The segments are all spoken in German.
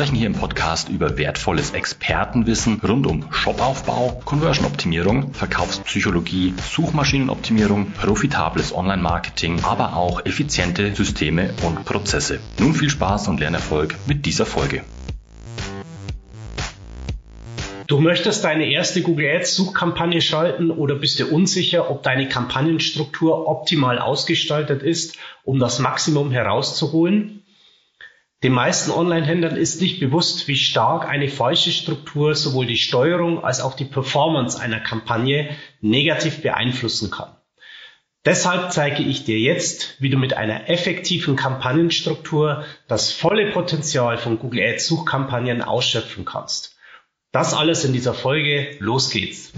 sprechen hier im Podcast über wertvolles Expertenwissen rund um Shopaufbau, Conversion-Optimierung, Verkaufspsychologie, Suchmaschinenoptimierung, profitables Online-Marketing, aber auch effiziente Systeme und Prozesse. Nun viel Spaß und Lernerfolg mit dieser Folge. Du möchtest deine erste Google Ads Suchkampagne schalten oder bist dir unsicher, ob deine Kampagnenstruktur optimal ausgestaltet ist, um das Maximum herauszuholen? Den meisten Online-Händlern ist nicht bewusst, wie stark eine falsche Struktur sowohl die Steuerung als auch die Performance einer Kampagne negativ beeinflussen kann. Deshalb zeige ich dir jetzt, wie du mit einer effektiven Kampagnenstruktur das volle Potenzial von Google Ads Suchkampagnen ausschöpfen kannst. Das alles in dieser Folge. Los geht's.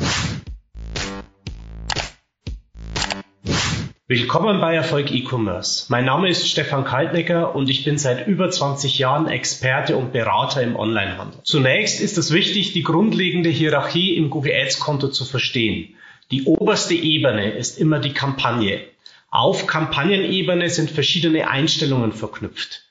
Willkommen bei Erfolg E-Commerce. Mein Name ist Stefan Kaltnecker und ich bin seit über 20 Jahren Experte und Berater im Onlinehandel. Zunächst ist es wichtig, die grundlegende Hierarchie im Google Ads Konto zu verstehen. Die oberste Ebene ist immer die Kampagne. Auf Kampagnenebene sind verschiedene Einstellungen verknüpft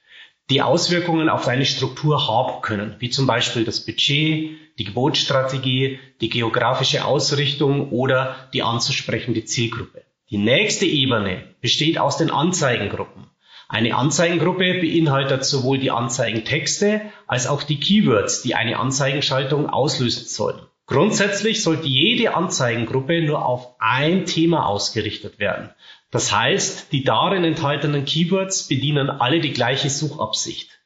die Auswirkungen auf deine Struktur haben können, wie zum Beispiel das Budget, die Gebotsstrategie, die geografische Ausrichtung oder die anzusprechende Zielgruppe. Die nächste Ebene besteht aus den Anzeigengruppen. Eine Anzeigengruppe beinhaltet sowohl die Anzeigentexte als auch die Keywords, die eine Anzeigenschaltung auslösen sollen. Grundsätzlich sollte jede Anzeigengruppe nur auf ein Thema ausgerichtet werden. Das heißt, die darin enthaltenen Keywords bedienen alle die gleiche Suchabsicht.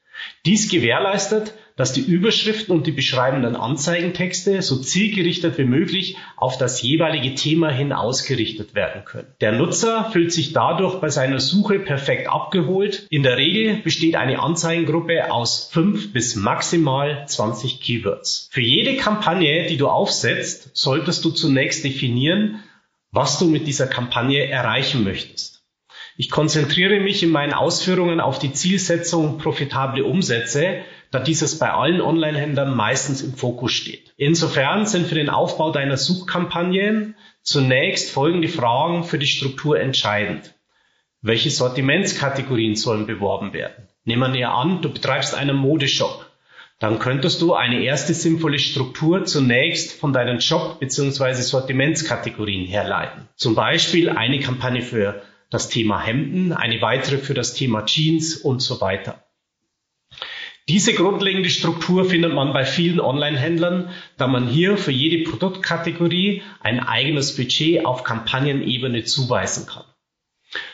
Dies gewährleistet, dass die Überschriften und die beschreibenden Anzeigentexte so zielgerichtet wie möglich auf das jeweilige Thema hin ausgerichtet werden können. Der Nutzer fühlt sich dadurch bei seiner Suche perfekt abgeholt. In der Regel besteht eine Anzeigengruppe aus fünf bis maximal 20 Keywords. Für jede Kampagne, die du aufsetzt, solltest du zunächst definieren, was du mit dieser Kampagne erreichen möchtest. Ich konzentriere mich in meinen Ausführungen auf die Zielsetzung profitable Umsätze, da dieses bei allen Online-Händlern meistens im Fokus steht. Insofern sind für den Aufbau deiner Suchkampagnen zunächst folgende Fragen für die Struktur entscheidend. Welche Sortimentskategorien sollen beworben werden? Nehmen wir an, du betreibst einen Modeshop dann könntest du eine erste sinnvolle Struktur zunächst von deinen Job- bzw. Sortimentskategorien herleiten. Zum Beispiel eine Kampagne für das Thema Hemden, eine weitere für das Thema Jeans und so weiter. Diese grundlegende Struktur findet man bei vielen Online-Händlern, da man hier für jede Produktkategorie ein eigenes Budget auf Kampagnenebene zuweisen kann.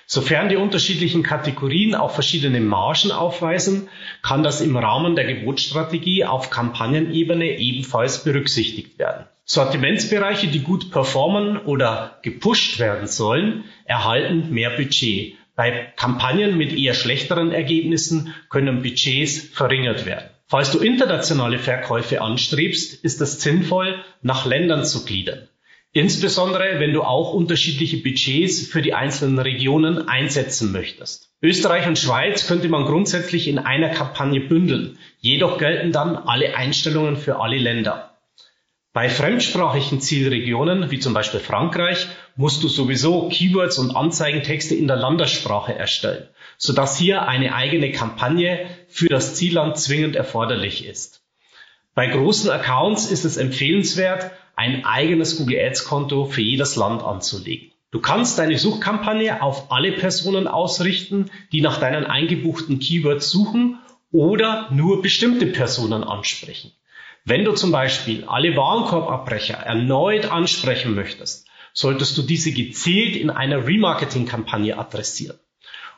Sofern die unterschiedlichen Kategorien auch verschiedene Margen aufweisen, kann das im Rahmen der Gebotsstrategie auf Kampagnenebene ebenfalls berücksichtigt werden. Sortimentsbereiche, die gut performen oder gepusht werden sollen, erhalten mehr Budget. Bei Kampagnen mit eher schlechteren Ergebnissen können Budgets verringert werden. Falls du internationale Verkäufe anstrebst, ist es sinnvoll, nach Ländern zu gliedern. Insbesondere, wenn du auch unterschiedliche Budgets für die einzelnen Regionen einsetzen möchtest. Österreich und Schweiz könnte man grundsätzlich in einer Kampagne bündeln. Jedoch gelten dann alle Einstellungen für alle Länder. Bei fremdsprachigen Zielregionen, wie zum Beispiel Frankreich, musst du sowieso Keywords und Anzeigentexte in der Landessprache erstellen, sodass hier eine eigene Kampagne für das Zielland zwingend erforderlich ist. Bei großen Accounts ist es empfehlenswert, ein eigenes Google Ads Konto für jedes Land anzulegen. Du kannst deine Suchkampagne auf alle Personen ausrichten, die nach deinen eingebuchten Keywords suchen oder nur bestimmte Personen ansprechen. Wenn du zum Beispiel alle Warenkorbabbrecher erneut ansprechen möchtest, solltest du diese gezielt in einer Remarketing-Kampagne adressieren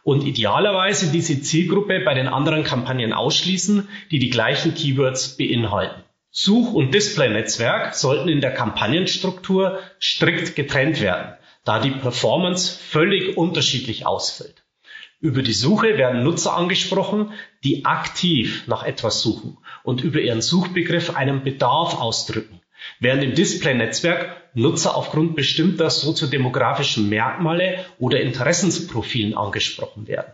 und idealerweise diese Zielgruppe bei den anderen Kampagnen ausschließen, die die gleichen Keywords beinhalten. Such- und Display-Netzwerk sollten in der Kampagnenstruktur strikt getrennt werden, da die Performance völlig unterschiedlich ausfällt. Über die Suche werden Nutzer angesprochen, die aktiv nach etwas suchen und über ihren Suchbegriff einen Bedarf ausdrücken, während im Display-Netzwerk Nutzer aufgrund bestimmter soziodemografischen Merkmale oder Interessensprofilen angesprochen werden.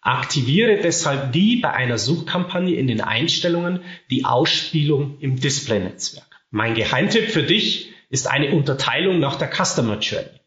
Aktiviere deshalb wie bei einer Suchkampagne in den Einstellungen die Ausspielung im Display-Netzwerk. Mein Geheimtipp für dich ist eine Unterteilung nach der Customer Journey.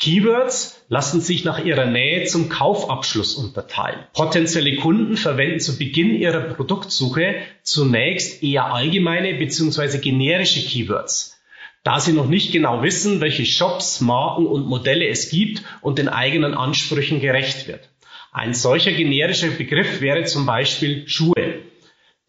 Keywords lassen sich nach ihrer Nähe zum Kaufabschluss unterteilen. Potenzielle Kunden verwenden zu Beginn ihrer Produktsuche zunächst eher allgemeine bzw. generische Keywords, da sie noch nicht genau wissen, welche Shops, Marken und Modelle es gibt und den eigenen Ansprüchen gerecht wird. Ein solcher generischer Begriff wäre zum Beispiel Schuhe.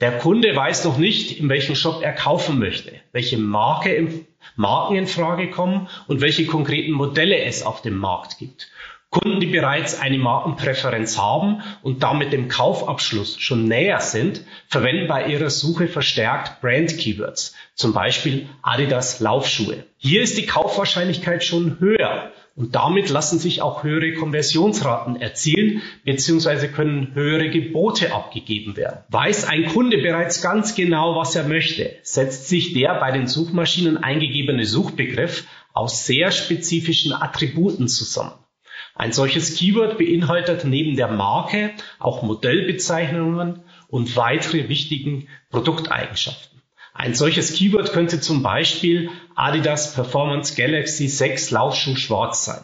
Der Kunde weiß noch nicht, in welchem Shop er kaufen möchte, welche Marke Marken in Frage kommen und welche konkreten Modelle es auf dem Markt gibt. Kunden, die bereits eine Markenpräferenz haben und damit dem Kaufabschluss schon näher sind, verwenden bei ihrer Suche verstärkt Brand-Keywords, zum Beispiel Adidas Laufschuhe. Hier ist die Kaufwahrscheinlichkeit schon höher und damit lassen sich auch höhere Konversionsraten erzielen bzw. können höhere Gebote abgegeben werden. Weiß ein Kunde bereits ganz genau, was er möchte, setzt sich der bei den Suchmaschinen eingegebene Suchbegriff aus sehr spezifischen Attributen zusammen. Ein solches Keyword beinhaltet neben der Marke auch Modellbezeichnungen und weitere wichtigen Produkteigenschaften. Ein solches Keyword könnte zum Beispiel Adidas Performance Galaxy 6 Laufschuh schwarz sein.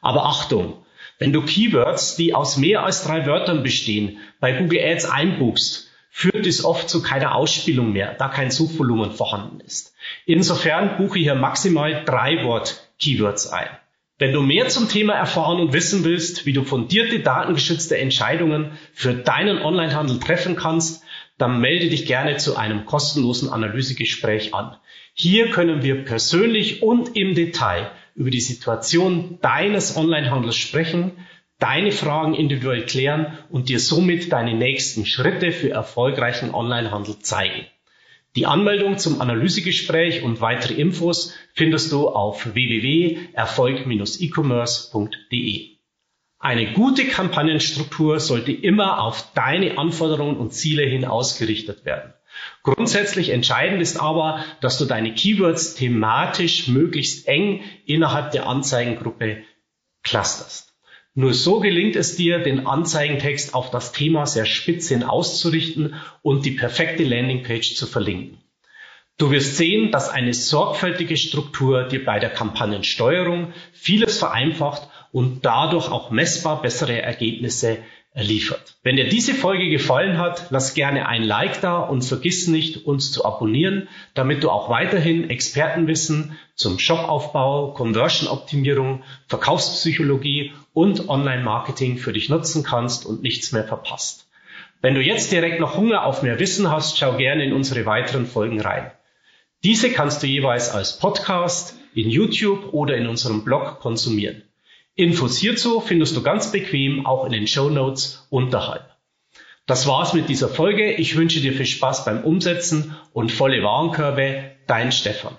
Aber Achtung, wenn du Keywords, die aus mehr als drei Wörtern bestehen, bei Google Ads einbuchst, führt dies oft zu keiner Ausspielung mehr, da kein Suchvolumen vorhanden ist. Insofern buche hier maximal drei Wort-Keywords ein. Wenn du mehr zum Thema erfahren und wissen willst, wie du fundierte datengeschützte Entscheidungen für deinen Onlinehandel treffen kannst, dann melde dich gerne zu einem kostenlosen Analysegespräch an. Hier können wir persönlich und im Detail über die Situation deines Onlinehandels sprechen, deine Fragen individuell klären und dir somit deine nächsten Schritte für erfolgreichen Onlinehandel zeigen. Die Anmeldung zum Analysegespräch und weitere Infos findest du auf www.erfolg-e-commerce.de. Eine gute Kampagnenstruktur sollte immer auf deine Anforderungen und Ziele hin ausgerichtet werden. Grundsätzlich entscheidend ist aber, dass du deine Keywords thematisch möglichst eng innerhalb der Anzeigengruppe clusterst. Nur so gelingt es dir, den Anzeigentext auf das Thema sehr spitz hin auszurichten und die perfekte Landingpage zu verlinken. Du wirst sehen, dass eine sorgfältige Struktur dir bei der Kampagnensteuerung vieles vereinfacht und dadurch auch messbar bessere Ergebnisse liefert. Wenn dir diese Folge gefallen hat, lass gerne ein Like da und vergiss nicht, uns zu abonnieren, damit du auch weiterhin Expertenwissen zum Shopaufbau, Conversion-Optimierung, Verkaufspsychologie und Online-Marketing für dich nutzen kannst und nichts mehr verpasst. Wenn du jetzt direkt noch Hunger auf mehr Wissen hast, schau gerne in unsere weiteren Folgen rein. Diese kannst du jeweils als Podcast, in YouTube oder in unserem Blog konsumieren. Infos hierzu findest du ganz bequem auch in den Show Notes unterhalb. Das war's mit dieser Folge. Ich wünsche dir viel Spaß beim Umsetzen und volle Warenkörbe. Dein Stefan.